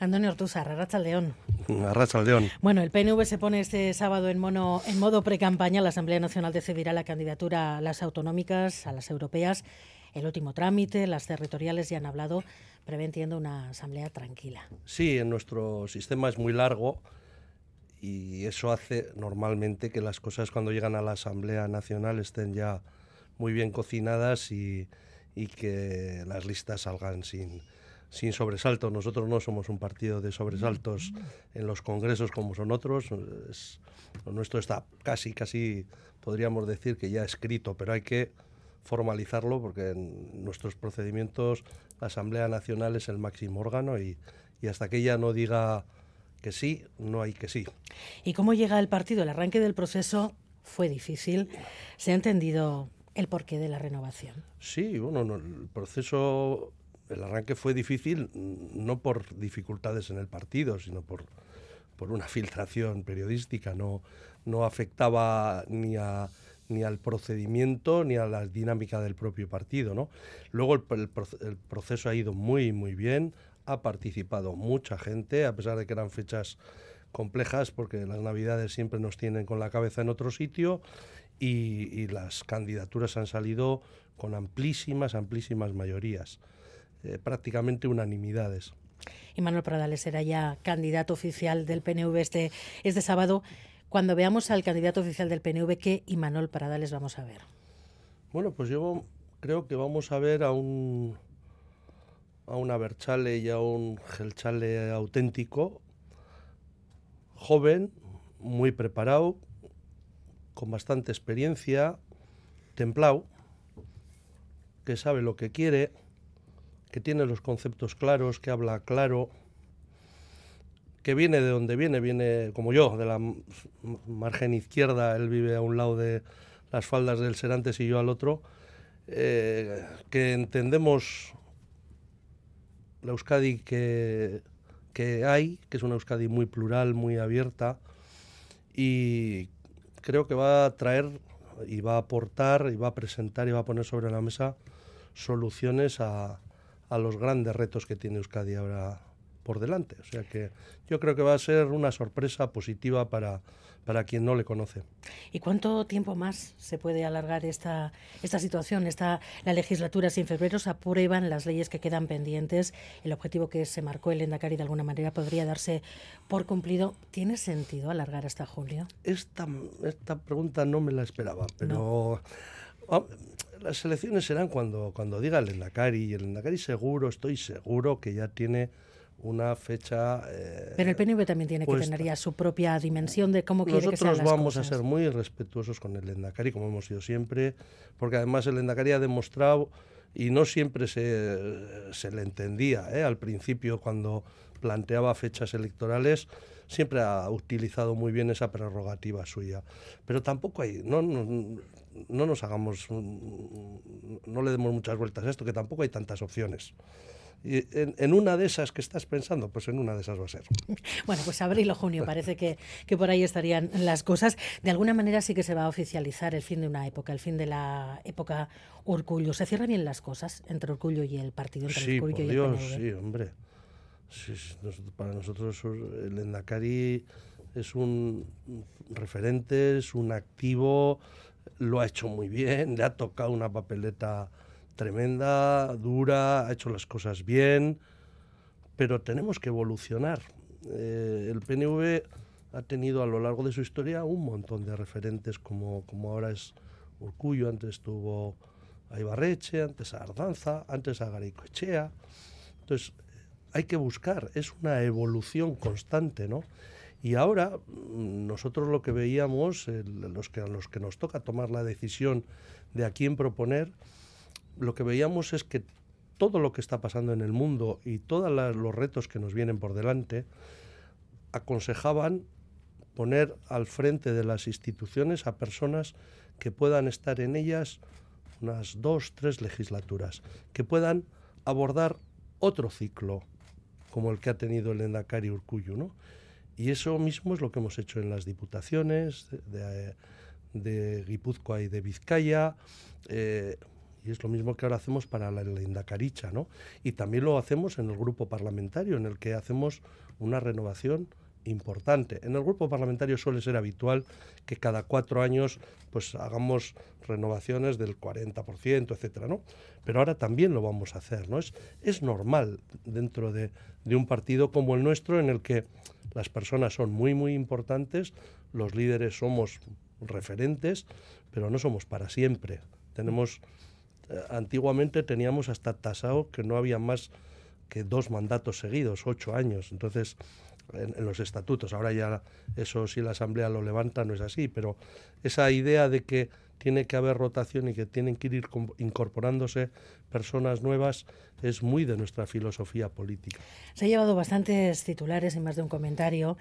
Antonio Ortuzar, Arrachaldeón. Arrachaldeón. Bueno, el PNV se pone este sábado en, mono, en modo pre-campaña. La Asamblea Nacional decidirá la candidatura a las autonómicas, a las europeas. El último trámite, las territoriales ya han hablado, preventiendo una asamblea tranquila. Sí, en nuestro sistema es muy largo y eso hace normalmente que las cosas cuando llegan a la Asamblea Nacional estén ya muy bien cocinadas y, y que las listas salgan sin, sin sobresaltos. Nosotros no somos un partido de sobresaltos en los congresos como son otros. lo nuestro está casi, casi, podríamos decir que ya escrito, pero hay que formalizarlo porque en nuestros procedimientos la Asamblea Nacional es el máximo órgano y, y hasta que ella no diga que sí, no hay que sí. ¿Y cómo llega el partido? El arranque del proceso fue difícil. ¿Se ha entendido el porqué de la renovación? Sí, bueno, no, el proceso el arranque fue difícil no por dificultades en el partido, sino por, por una filtración periodística. No, no afectaba ni a ni al procedimiento ni a la dinámica del propio partido. ¿no? Luego el, el, proceso ha ido muy, muy bien, ha participado mucha gente, a pesar de que eran fechas complejas, porque las navidades siempre nos tienen con la cabeza en otro sitio, y las candidaturas han salido con amplísimas, amplísimas mayorías. Eh, prácticamente unanimidades. Y Manuel Pradales será ya candidato oficial del PNV este, este sábado. Cuando veamos al candidato oficial del PNV, ¿qué y Manuel Pradales vamos a ver? Bueno, pues yo creo que vamos a ver a un a una Berchale y a un Gelchale auténtico, joven, muy preparado, con bastante experiencia, templado, que sabe lo que quiere que tiene los conceptos claros, que habla claro, que viene de donde viene, viene como yo, de la margen izquierda, él vive a un lado de las faldas del Serantes y yo al otro, eh, que entendemos la Euskadi que, que hay, que es una Euskadi muy plural, muy abierta, y creo que va a traer y va a aportar y va a presentar y va a poner sobre la mesa soluciones a, a los grandes retos que tiene Euskadi ahora por delante. O sea que yo creo que va a ser una sorpresa positiva para, para quien no le conoce. ¿Y cuánto tiempo más se puede alargar esta, esta situación? Esta, la legislatura sin febrero se aprueban las leyes que quedan pendientes. El objetivo que se marcó el Endacari de alguna manera podría darse por cumplido. ¿Tiene sentido alargar hasta julio? Esta, esta pregunta no me la esperaba, pero... Ah, las elecciones serán cuando, cuando diga el Endacari, y el Endacari seguro, estoy seguro que ya tiene una fecha. Eh, Pero el PNV también tiene que tener ya su propia dimensión de cómo quiere que sean las vamos a ser muy respetuosos con el Endacari, como hemos sido siempre, porque además el Endacari ha demostrado, y no siempre se, se le entendía ¿eh? al principio cuando planteaba fechas electorales, siempre ha utilizado muy bien esa prerrogativa suya. Pero tampoco hay, no, no, no nos hagamos, no le demos muchas vueltas a esto, que tampoco hay tantas opciones. Y en, una de esas que estás pensando, pues en una de esas va a ser. Bueno, pues abril o junio parece que, que, por ahí estarían las cosas. De alguna manera sí que se va a oficializar el fin de una época, el fin de la época Orgullo. ¿Se cierran bien las cosas entre Orgullo y el partido? Entre sí, Orgullo por Dios, sí, hombre. para nosotros el Endacari es un referente, es un activo, lo ha hecho muy bien, le ha tocado una papeleta tremenda, dura, ha hecho las cosas bien, pero tenemos que evolucionar. Eh, el PNV ha tenido a lo largo de su historia un montón de referentes, como, como ahora es Urcullo, antes estuvo a Ibarreche, antes a Ardanza, antes a Echea. Entonces, hay que buscar, es una evolución constante, ¿no? Y ahora mm, nosotros lo que veíamos, los que, a los que nos toca tomar la decisión de a quién proponer, lo que veíamos es que todo lo que está pasando en el mundo y todos los retos que nos vienen por delante aconsejaban poner al frente de las instituciones a personas que puedan estar en ellas unas dos, tres legislaturas, que puedan abordar otro ciclo como el que ha tenido el Endacari Urcuyo, ¿no? Y eso mismo es lo que hemos hecho en las diputaciones de, Guipúzcoa y de Vizcaya. Eh, Y es lo mismo que ahora hacemos para la Indacaricha, ¿no? Y también lo hacemos en el grupo parlamentario, en el que hacemos una renovación importante. En el grupo parlamentario suele ser habitual que cada cuatro años pues hagamos renovaciones del 40%, etcétera, ¿no? Pero ahora también lo vamos a hacer, ¿no? Es, es normal dentro de, de un partido como el nuestro en el que las personas son muy, muy importantes, los líderes somos referentes, pero no somos para siempre. Tenemos, eh, antiguamente teníamos hasta tasado que no había más que dos mandatos seguidos, ocho años. Entonces, en, los estatutos. Ahora ya eso si la Asamblea lo levanta no es así, pero esa idea de que tiene que haber rotación y que tienen que ir incorporándose personas nuevas es muy de nuestra filosofía política. Se ha llevado bastantes titulares y más de un comentario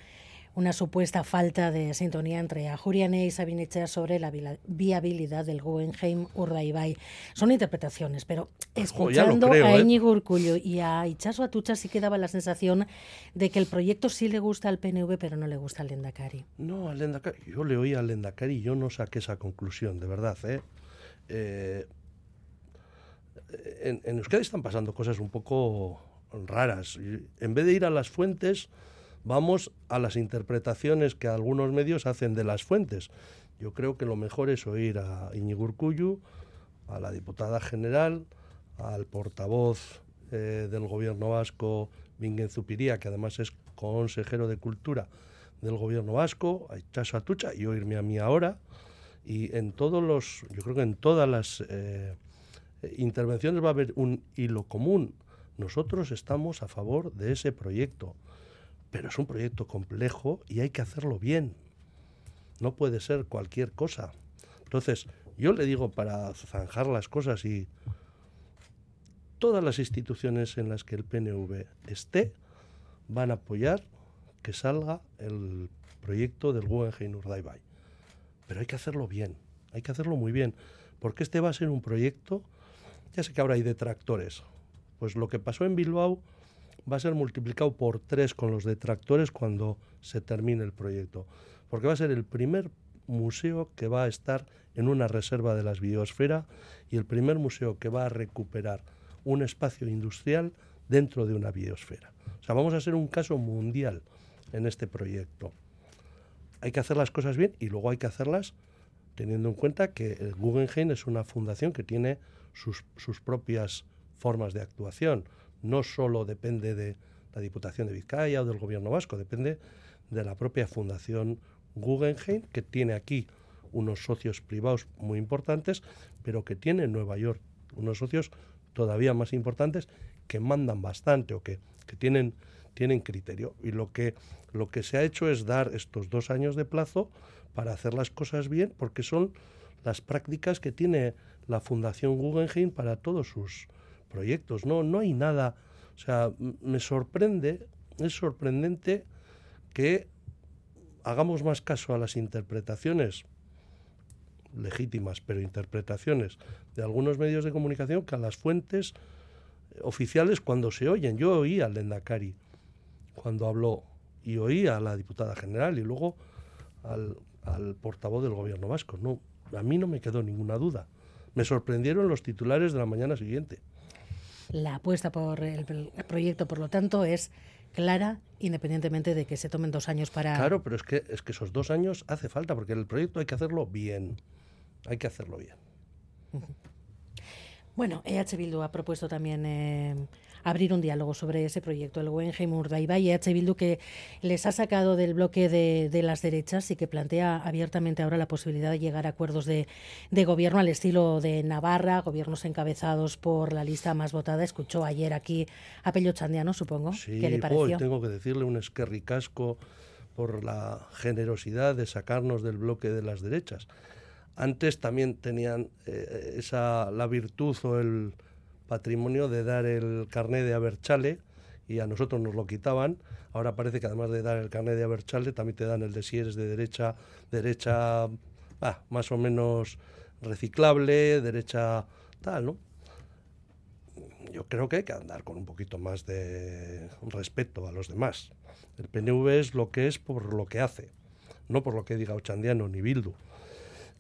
una supuesta falta de sintonía entre Ajuriane y Sabiniche sobre la viabilidad del Guggenheim Urdaibai. Son interpretaciones, pero escuchando a ¿eh? Íñigo Urcullo y a Ichaso Atucha sí que daba la sensación de que el proyecto sí le gusta al PNV, pero no le gusta al Lendakari. No, al Lendakari. Yo le oí al Lendakari y yo no saqué esa conclusión, de verdad. ¿eh? eh en, en Euskadi están pasando cosas un poco raras. En vez de ir a las fuentes vamos a las interpretaciones que algunos medios hacen de las fuentes. Yo creo que lo mejor es oír a Iñigo Urcullu, a la diputada general, al portavoz eh, del gobierno vasco, Mingen Zupiría, que además es consejero de Cultura del gobierno vasco, a Ichaso Atucha, y oírme a mí ahora. Y en todos los, yo creo que en todas las eh, intervenciones va a haber un hilo común. Nosotros estamos a favor de ese proyecto pero es un proyecto complejo y hay que hacerlo bien. No puede ser cualquier cosa. Entonces, yo le digo para zanjar las cosas y todas las instituciones en las que el PNV esté van a apoyar que salga el proyecto del Guggenheim Urdaibai. Pero hay que hacerlo bien, hay que hacerlo muy bien, porque este va a ser un proyecto, ya sé que ahora hay detractores, pues lo que pasó en Bilbao va a ser multiplicado por tres con los detractores cuando se termine el proyecto, porque va a ser el primer museo que va a estar en una reserva de las biosfera y el primer museo que va a recuperar un espacio industrial dentro de una biosfera. O sea, vamos a ser un caso mundial en este proyecto. Hay que hacer las cosas bien y luego hay que hacerlas teniendo en cuenta que el Guggenheim es una fundación que tiene sus, sus propias formas de actuación no solo depende de la Diputación de Vizcaya o del Gobierno vasco, depende de la propia Fundación Guggenheim, que tiene aquí unos socios privados muy importantes, pero que tiene en Nueva York unos socios todavía más importantes que mandan bastante o que, tienen, tienen criterio. Y lo que, lo que se ha hecho es dar estos dos años de plazo para hacer las cosas bien, porque son las prácticas que tiene la Fundación Guggenheim para todos sus, proyectos. No, no hay nada. O sea, me sorprende, es sorprendente que hagamos más caso a las interpretaciones legítimas, pero interpretaciones de algunos medios de comunicación que a las fuentes oficiales cuando se oyen. Yo oí al Lendakari cuando habló y oí a la diputada general y luego al, al portavoz del gobierno vasco. No, a mí no me quedó ninguna duda. Me sorprendieron los titulares de la mañana siguiente. La apuesta por el, proyecto, por lo tanto, es clara, independientemente de que se tomen dos años para... Claro, pero es que, es que esos dos años hace falta, porque el proyecto hay que hacerlo bien. Hay que hacerlo bien. Bueno, EH Bildu ha propuesto también eh, abrir un diálogo sobre ese proyecto, el Guggenheim Urdaibai y EH Bildu que les ha sacado del bloque de, las derechas y que plantea abiertamente ahora la posibilidad de llegar a acuerdos de, gobierno al estilo de Navarra, gobiernos encabezados por la lista más votada. Escuchó ayer aquí a Pello Chandiano, supongo. Sí, ¿Qué le pareció? tengo que decirle un esquerricasco por la generosidad de sacarnos del bloque de las derechas antes también tenían eh, esa, la virtud o el patrimonio de dar el carné de Aberchale y a nosotros nos lo quitaban. Ahora parece que además de dar el carné de Aberchale también te dan el de si eres de derecha, derecha más o menos reciclable, derecha tal, ¿no? Yo creo que hay que andar con un poquito más de respeto a los demás. El PNV es lo que es por lo que hace, no por lo que diga Ochandiano ni Bildu.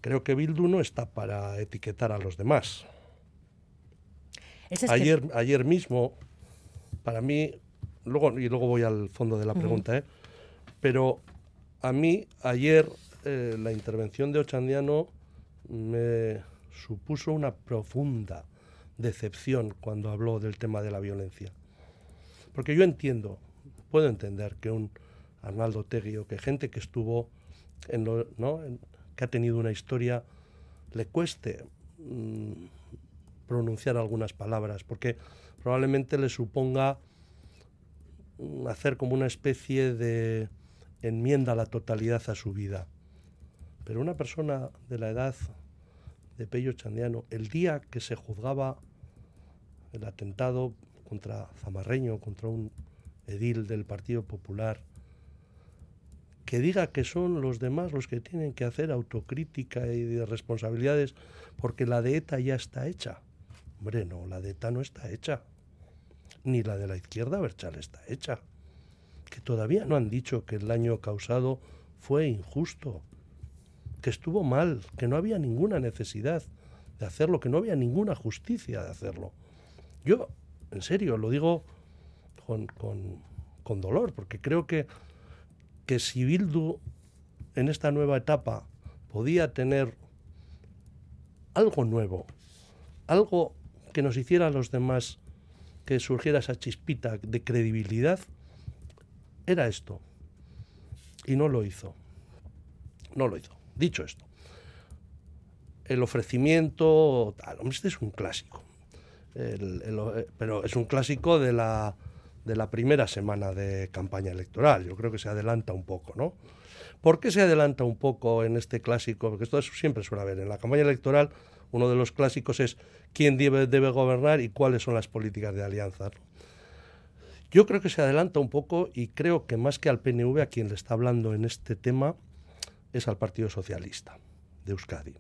Creo que Bildu no está para etiquetar a los demás. Ayer, ayer mismo, para mí, luego, y luego voy al fondo de la pregunta, ¿eh? pero a mí ayer eh, la intervención de Ochandiano me supuso una profunda decepción cuando habló del tema de la violencia. Porque yo entiendo, puedo entender que un Arnaldo Tegui o que gente que estuvo en lo, ¿no? que ha tenido una historia le cueste mm, pronunciar algunas palabras, porque probablemente le suponga hacer como una especie de enmienda a la totalidad a su vida. Pero una persona de la edad de Pello Chandiano, el día que se juzgaba el atentado contra Zamarreño, contra un edil del Partido Popular, que diga que son los demás los que tienen que hacer autocrítica y de responsabilidades porque la de ETA ya está hecha. Hombre, no, la de ETA no está hecha. Ni la de la izquierda Berchal está hecha. Que todavía no han dicho que el daño causado fue injusto, que estuvo mal, que no había ninguna necesidad de hacerlo, que no había ninguna justicia de hacerlo. Yo, en serio, lo digo con, con dolor, porque creo que que si Bildu en esta nueva etapa podía tener algo nuevo, algo que nos hiciera a los demás que surgiera esa chispita de credibilidad, era esto. Y no lo hizo. No lo hizo. Dicho esto, el ofrecimiento, este es un clásico, pero es un clásico de la de la primera semana de campaña electoral. Yo creo que se adelanta un poco, ¿no? ¿Por qué se adelanta un poco en este clásico? Porque esto siempre suele haber. En la campaña electoral, uno de los clásicos es quién debe, gobernar y cuáles son las políticas de alianza. Yo creo que se adelanta un poco y creo que más que al PNV a quien le está hablando en este tema es al Partido Socialista de Euskadi.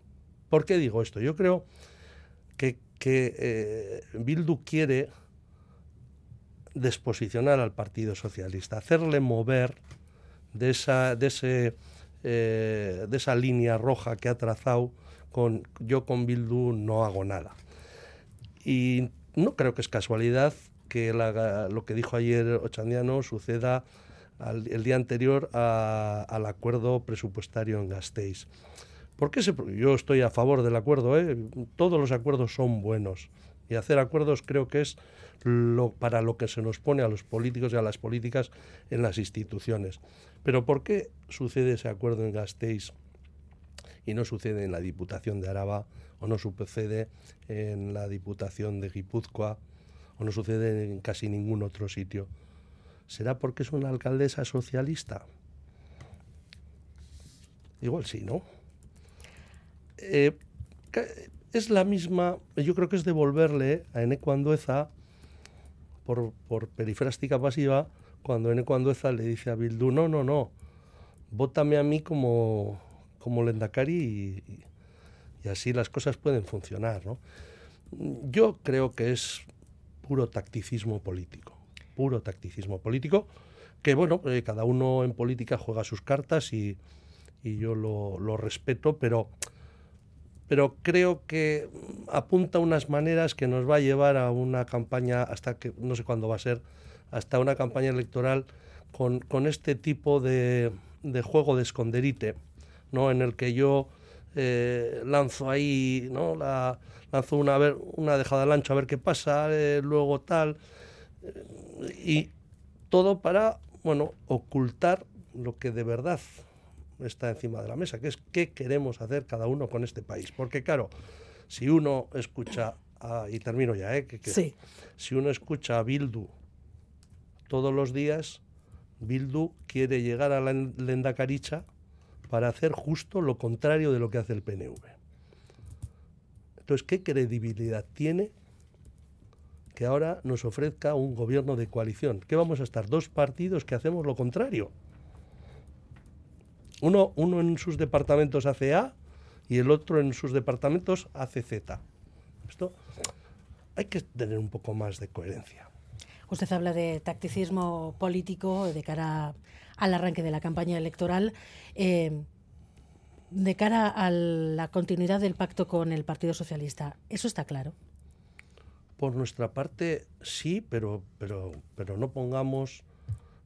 ¿Por qué digo esto? Yo creo que, que eh, Bildu quiere desposicionar al Partido Socialista, hacerle mover de esa, de ese, eh, de esa línea roja que ha trazado con yo con Bildu no hago nada. Y no creo que es casualidad que lo que dijo ayer Ochandiano suceda el día anterior al acuerdo presupuestario en Gasteiz. ¿Por qué yo estoy a favor del acuerdo, ¿eh? todos los acuerdos son buenos y hacer acuerdos creo que es para lo que se nos pone a los políticos y a las políticas en las instituciones. Pero ¿por qué sucede ese acuerdo en Gasteiz y no sucede en la Diputación de Araba o no sucede en la Diputación de Guipúzcoa o no sucede en casi ningún otro sitio? ¿Será porque es una alcaldesa socialista? Igual sí, ¿no? Eh, es la misma, yo creo que es devolverle a Eneco Andueza por, por perifrástica pasiva, cuando Eneco Andueza le dice a Bildu, no, no, no, vótame a mí como, como Lendakari y, y, así las cosas pueden funcionar. ¿no? Yo creo que es puro tacticismo político, puro tacticismo político, que bueno, eh, cada uno en política juega sus cartas y, y yo lo, lo respeto, pero pero creo que apunta unas maneras que nos va a llevar a una campaña, hasta que no sé cuándo va a ser, hasta una campaña electoral con, con este tipo de, juego de esconderite, ¿no? en el que yo eh, lanzo ahí, ¿no? La, lanzo una, una dejada al ancho a ver qué pasa, eh, luego tal, eh, y todo para bueno, ocultar lo que de verdad está encima de la mesa, que es qué queremos hacer cada uno con este país. Porque claro, si uno escucha, y termino ya, ¿eh? Que, si uno escucha a Bildu todos los días, Bildu quiere llegar a la Lendakaricha para hacer justo lo contrario de lo que hace el PNV. Entonces, ¿qué credibilidad tiene que ahora nos ofrezca un gobierno de coalición? ¿Qué vamos a estar? Dos partidos que hacemos lo contrario. Uno, uno en sus departamentos hace A y el otro en sus departamentos hace Z. Esto hay que tener un poco más de coherencia. Usted habla de tacticismo político de cara al arranque de la campaña electoral. Eh, de cara a la continuidad del pacto con el Partido Socialista, ¿eso está claro? Por nuestra parte, sí, pero, pero, pero no pongamos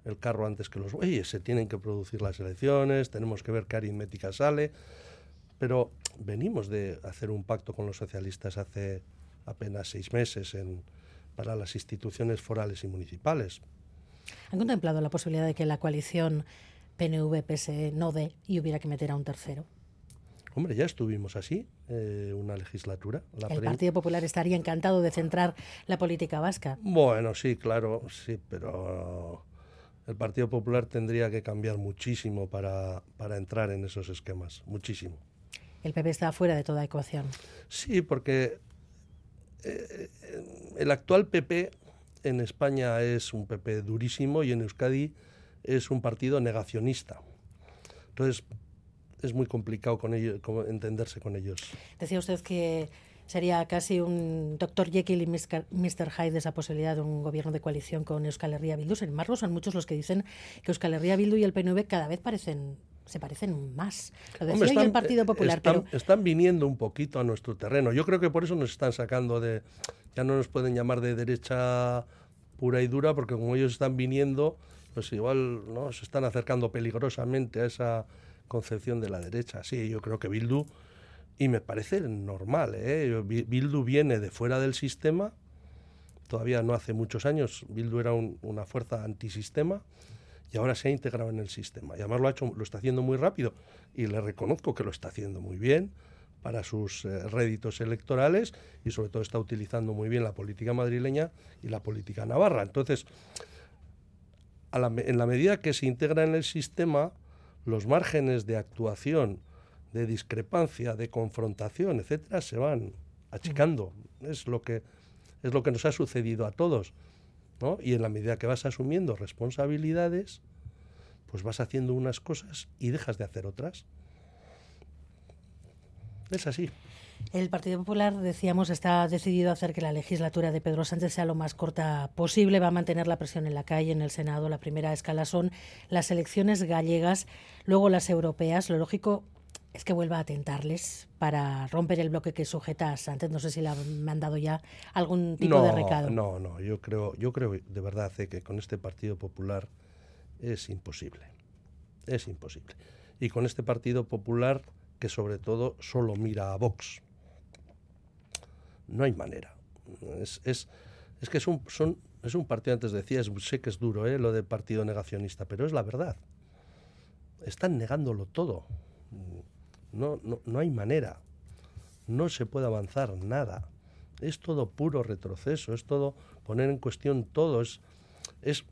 el carro antes que los bueyes. Se tienen que producir las elecciones, tenemos que ver qué aritmética sale. Pero venimos de hacer un pacto con los socialistas hace apenas seis meses en, para las instituciones forales y municipales. ¿Han contemplado la posibilidad de que la coalición PNV-PSE no dé y hubiera que meter a un tercero? Hombre, ya estuvimos así, eh, una legislatura. el Partido Popular estaría encantado de centrar la política vasca. Bueno, sí, claro, sí, pero el Partido Popular tendría que cambiar muchísimo para, para entrar en esos esquemas, muchísimo. El PP está fuera de toda ecuación. Sí, porque eh, el actual PP en España es un PP durísimo y en Euskadi es un partido negacionista. Entonces, es muy complicado con ellos, entenderse con ellos. Decía usted que sería casi un doctor Jekyll y Mr. Hyde esa posibilidad de un gobierno de coalición con Euskal Herria Bildu. Sin embargo, son muchos los que dicen que Euskal Herria Bildu y el PNV cada vez parecen se parecen más. Lo decía el Partido Popular. Están, están viniendo un poquito a nuestro terreno. Yo creo que por eso nos están sacando de... Ya no nos pueden llamar de derecha pura y dura, porque como ellos están viniendo, pues igual ¿no? se están acercando peligrosamente a esa concepción de la derecha. Sí, yo creo que Bildu, y me parece normal, ¿eh? Bildu viene de fuera del sistema, todavía no hace muchos años, Bildu era una fuerza antisistema, y ahora se ha integrado en el sistema. Y además lo, ha hecho, lo está haciendo muy rápido y le reconozco que lo está haciendo muy bien para sus eh, réditos electorales y sobre todo está utilizando muy bien la política madrileña y la política navarra. Entonces, en la medida que se integra en el sistema, los márgenes de actuación, de discrepancia, de confrontación, etcétera, se van achicando. Es lo que es lo que nos ha sucedido a todos. Y en la medida que vas asumiendo responsabilidades, pues vas haciendo unas cosas y dejas de hacer otras. Es así. El Partido Popular, decíamos, está decidido a hacer que la legislatura de Pedro Sánchez sea lo más corta posible. Va a mantener la presión en la calle, en el Senado. La primera escala son las elecciones gallegas, luego las europeas. Lo lógico es que vuelva a tentarles para romper el bloque que sujeta a Sánchez. No sé si le han mandado ya algún tipo de recado. No, no, yo creo, yo creo de verdad eh, que con este Partido Popular es imposible. Es imposible. Y con este Partido Popular que sobre todo solo mira a Vox. No hay manera. Es, es, es que es un, son, es un partido, antes decía, sé que es duro eh, lo de partido negacionista, pero es la verdad. Están negándolo todo. No, no, no hay manera. No se puede avanzar nada. Es todo puro retroceso, es todo poner en cuestión todo, es, es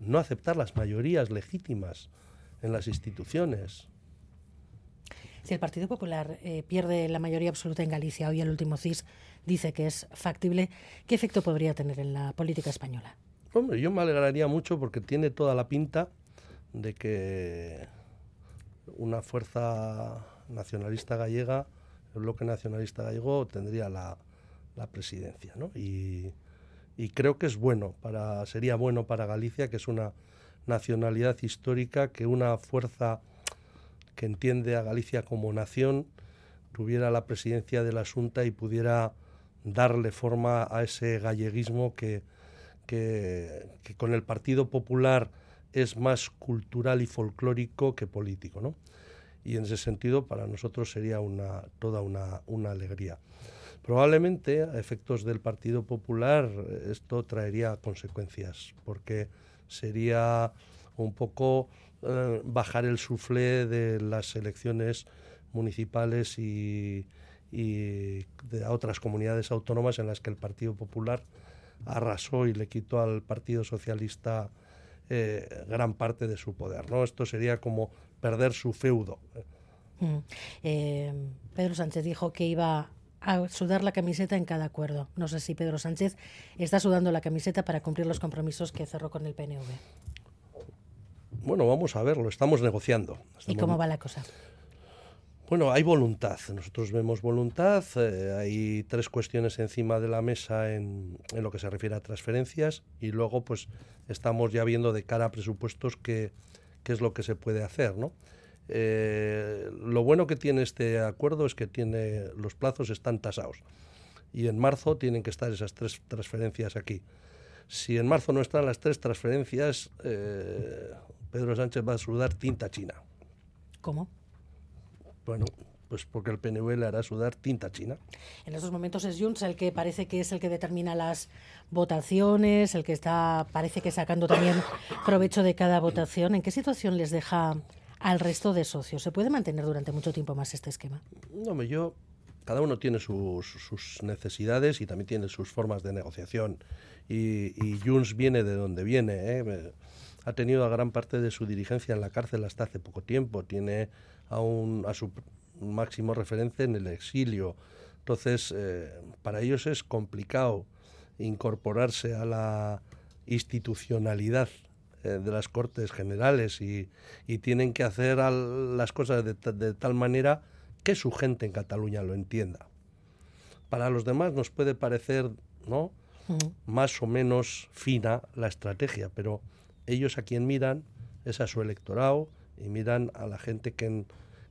no aceptar las mayorías legítimas en las instituciones. Si el Partido Popular eh, pierde la mayoría absoluta en Galicia, hoy el último CIS dice que es factible, ¿qué efecto podría tener en la política española? Hombre, yo me alegraría mucho porque tiene toda la pinta de que una fuerza nacionalista gallega, el bloque nacionalista gallego, tendría la, presidencia. ¿no? Y, creo que es bueno, para, sería bueno para Galicia, que es una nacionalidad histórica, que una fuerza que entiende a Galicia como nación tuviera la presidencia de la Junta y pudiera darle forma a ese galleguismo que, que con el Partido Popular es más cultural y folclórico que político, ¿no? Y en ese sentido para nosotros sería una, toda una, una alegría. Probablemente a efectos del Partido Popular esto traería consecuencias, porque sería un poco eh, bajar el suflé de las elecciones municipales y, y de otras comunidades autónomas en las que el Partido Popular arrasó y le quitó al Partido Socialista eh, gran parte de su poder. ¿no? Esto sería como perder su feudo. Mm. Eh, Pedro Sánchez dijo que iba a sudar la camiseta en cada acuerdo. No sé si Pedro Sánchez está sudando la camiseta para cumplir los compromisos que cerró con el PNV. Bueno, vamos a ver, lo estamos negociando. ¿Y cómo va la cosa? Bueno, hay voluntad. Nosotros vemos voluntad. Eh, hay tres cuestiones encima de la mesa en, lo que se refiere a transferencias y luego, pues, estamos ya viendo de cara a presupuestos qué, es lo que se puede hacer, ¿no? Eh, lo bueno que tiene este acuerdo es que tiene los plazos están tasados. y en marzo tienen que estar esas tres transferencias aquí. Si en marzo no están las tres transferencias, eh, Pedro Sánchez va a sudar tinta china. ¿Cómo? Bueno, pues porque el PNV le hará sudar tinta china. En estos momentos es Junts el que parece que es el que determina las votaciones, el que está, parece que sacando también provecho de cada votación. ¿En qué situación les deja al resto de socios? ¿Se puede mantener durante mucho tiempo más este esquema? No, yo cada uno tiene sus, necesidades y también tiene sus formas de negociación. Y, y Junts viene de donde viene. ¿eh? Ha tenido a gran parte de su dirigencia en la cárcel hasta hace poco tiempo. Tiene a, un, a su máximo referente en el exilio. Entonces, eh, para ellos es complicado incorporarse a la institucionalidad eh, de las Cortes Generales y, tienen que hacer las cosas de, de tal manera que su gente en Cataluña lo entienda. Para los demás nos puede parecer, ¿no? Más o menos fina la estrategia, pero ellos a quien miran es a su electorado y miran a la gente que en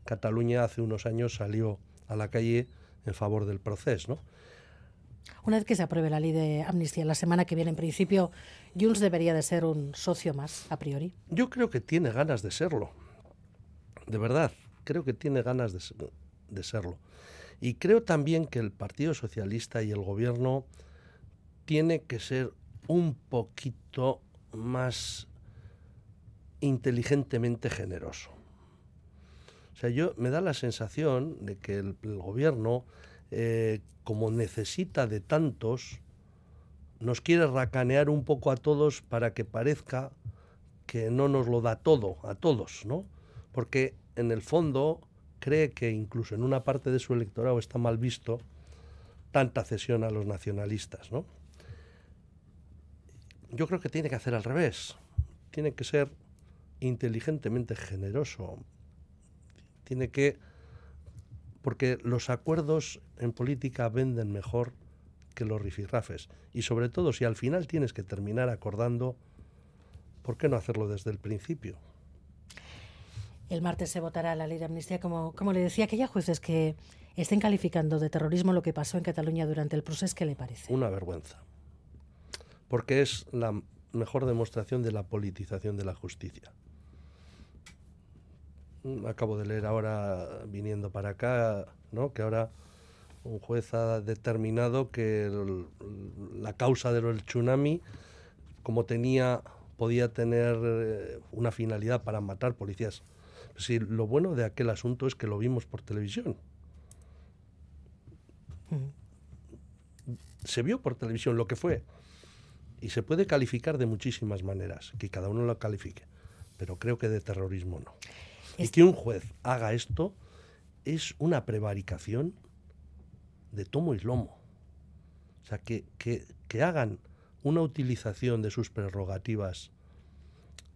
Cataluña hace unos años salió a la calle en favor del proceso, ¿no? Una vez que se apruebe la ley de amnistía la semana que viene, en principio, Junts debería de ser un socio más, a priori. Yo creo que tiene ganas de serlo. De verdad, creo que tiene ganas de, de serlo. Y creo también que el Partido Socialista y el Gobierno tiene que ser un poquito más inteligentemente generoso. O sea, yo me da la sensación de que el, gobierno, eh, como necesita de tantos, nos quiere racanear un poco a todos para que parezca que no nos lo da todo, a todos, ¿no? Porque en el fondo cree que incluso en una parte de su electorado está mal visto tanta cesión a los nacionalistas, ¿no? Yo creo que tiene que hacer al revés. Tiene que ser inteligentemente generoso. Tiene que porque los acuerdos en política venden mejor que los rifirrafes y sobre todo si al final tienes que terminar acordando, ¿por qué no hacerlo desde el principio? El martes se votará la ley de amnistía. Como, como le decía, aquella jueces que estén calificando de terrorismo lo que pasó en Cataluña durante el proceso, ¿qué le parece? Una vergüenza. Porque es la mejor demostración de la politización de la justicia. Acabo de leer ahora, viniendo para acá, ¿no? que ahora un juez ha determinado que la causa del tsunami, como tenía, podía tener eh, una finalidad para matar policías Sí, lo bueno de aquel asunto es que lo vimos por televisión. Se vio por televisión lo que fue. Y se puede calificar de muchísimas maneras, que cada uno lo califique. Pero creo que de terrorismo no. Y que un juez haga esto es una prevaricación de tomo y lomo. O sea, que, que, hagan una utilización de sus prerrogativas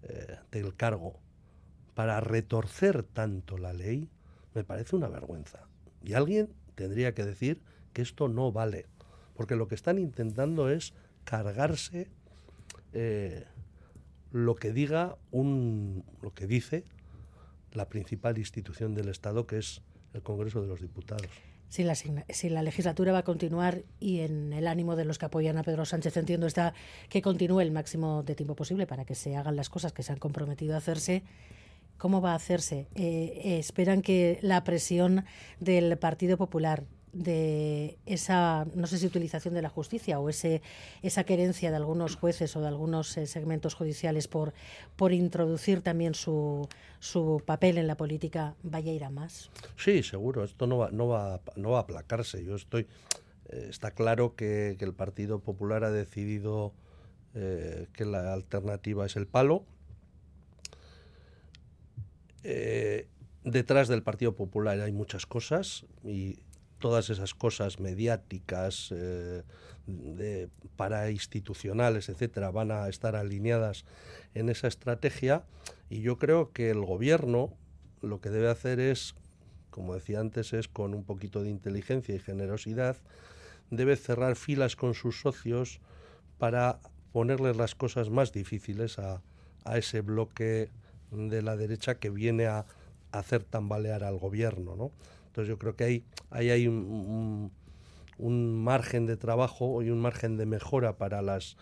eh, del cargo para retorcer tanto la ley, me parece una vergüenza. Y alguien tendría que decir que esto no vale, porque lo que están intentando es cargarse eh, lo que diga un, lo que dice la principal institución del Estado, que es el Congreso de los Diputados. Si la, si la legislatura va a continuar y en el ánimo de los que apoyan a Pedro Sánchez, entiendo, está que continúe el máximo de tiempo posible para que se hagan las cosas que se han comprometido a hacerse ¿Cómo va a hacerse? Eh, eh, ¿Esperan que la presión del Partido Popular de esa, no sé si utilización de la justicia o ese, esa querencia de algunos jueces o de algunos eh, segmentos judiciales por, por introducir también su, su papel en la política vaya a ir a más? Sí, seguro. Esto no va, no va, no va a aplacarse. Yo estoy, está claro que, el Partido Popular ha decidido que la alternativa es el palo eh, detrás del Partido Popular hay muchas cosas y todas esas cosas mediáticas, eh, de, parainstitucionales, etcétera, van a estar alineadas en esa estrategia. Y yo creo que el gobierno lo que debe hacer es, como decía antes, es con un poquito de inteligencia y generosidad, debe cerrar filas con sus socios para ponerles las cosas más difíciles a, a ese bloque de la derecha que viene a, hacer tambalear al gobierno, ¿no? Entonces yo creo que ahí, hay un, un margen de trabajo y un margen de mejora para las,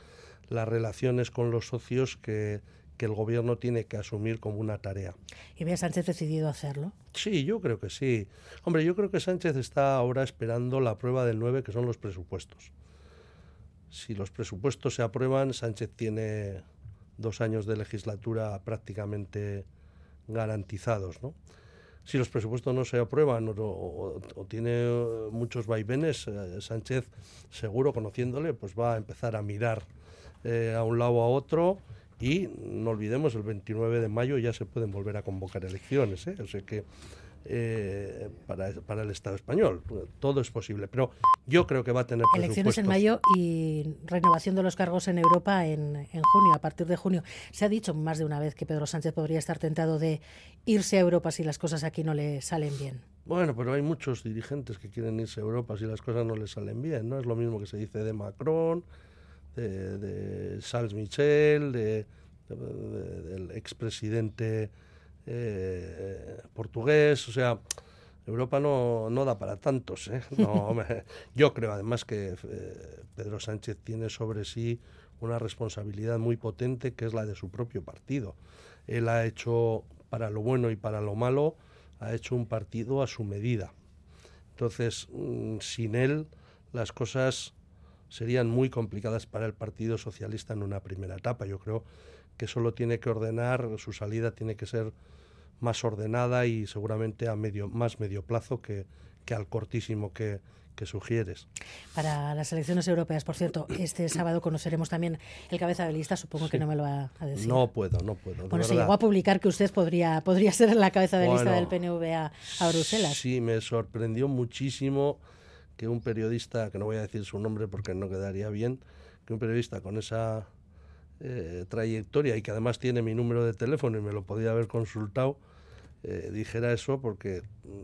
las relaciones con los socios que, que el gobierno tiene que asumir como una tarea. ¿Y ve Sánchez decidido hacerlo? Sí, yo creo que sí. Hombre, yo creo que Sánchez está ahora esperando la prueba del 9, que son los presupuestos. Si los presupuestos se aprueban, Sánchez tiene dos años de legislatura prácticamente garantizados, ¿no? Si los presupuestos no se aprueban o, tiene muchos vaivenes, eh, Sánchez, seguro conociéndole, pues va a empezar a mirar eh, a un lado o a otro y no olvidemos, el 29 de mayo ya se pueden volver a convocar elecciones. ¿eh? O sea que eh, para, para, el Estado español. Todo es posible, pero yo creo que va a tener elecciones en mayo y renovación de los cargos en Europa en, en, junio, a partir de junio. Se ha dicho más de una vez que Pedro Sánchez podría estar tentado de irse a Europa si las cosas aquí no le salen bien. Bueno, pero hay muchos dirigentes que quieren irse a Europa si las cosas no les salen bien, ¿no? Es lo mismo que se dice de Macron, de, de Charles Michel, de, del expresidente eh, portugués, o sea, Europa no, no da para tantos. ¿eh? No, yo creo además que eh, Pedro Sánchez tiene sobre sí una responsabilidad muy potente que es la de su propio partido. Él ha hecho, para lo bueno y para lo malo, ha hecho un partido a su medida. Entonces, mm, sin él, las cosas serían muy complicadas para el Partido Socialista en una primera etapa. Yo creo que solo tiene que ordenar, su salida tiene que ser más ordenada y seguramente a medio, más medio plazo que, que al cortísimo que, que sugieres. Para las elecciones europeas, por cierto, este sábado conoceremos también el cabeza de lista, supongo que no me lo va a decir. No puedo, no puedo. Bueno, se llegó a publicar que usted podría, podría ser la cabeza de lista del PNV a, a, Bruselas. Sí, me sorprendió muchísimo que un periodista, que no voy a decir su nombre porque no quedaría bien, que un periodista con esa eh, trayectoria y que además tiene mi número de teléfono y me lo podía haber consultado, eh, dijera eso porque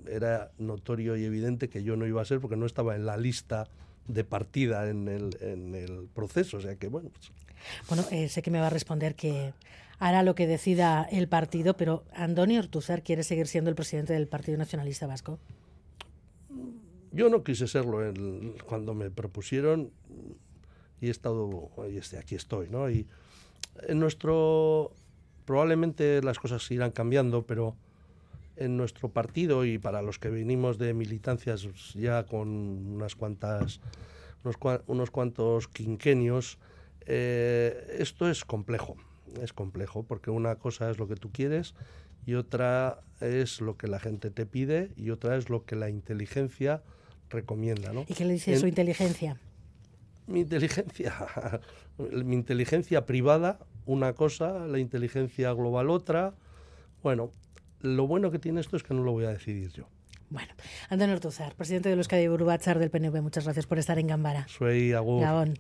era notorio y evidente que yo no iba a ser porque no estaba en la lista de partida en el, en el proceso. O sea que, bueno. Pues bueno, eh, sé que me va a responder que hará lo que decida el partido, pero ¿Antonio Ortuzar quiere seguir siendo el presidente del Partido Nacionalista Vasco? Yo no quise serlo cuando me propusieron y he estado, y este, aquí estoy, ¿no? Y en nuestro, probablemente las cosas irán cambiando, pero en nuestro partido y para los que venimos de militancias ya con unas cuantas, unos, unos cuantos quinquenios, eh, esto es complejo, es complejo, porque una cosa es lo que tú quieres y otra es lo que la gente te pide y otra es lo que la inteligencia recomienda. ¿no? ¿Y qué le dice su inteligencia? Mi inteligencia, mi inteligencia privada, una cosa, la inteligencia global otra. Bueno, lo bueno que tiene esto es que no lo voy a decidir yo. Bueno, Antonio Ortuzar, presidente de los Euskadi Burbachar del PNV, muchas gracias por estar en Gambara. Soy Gabón.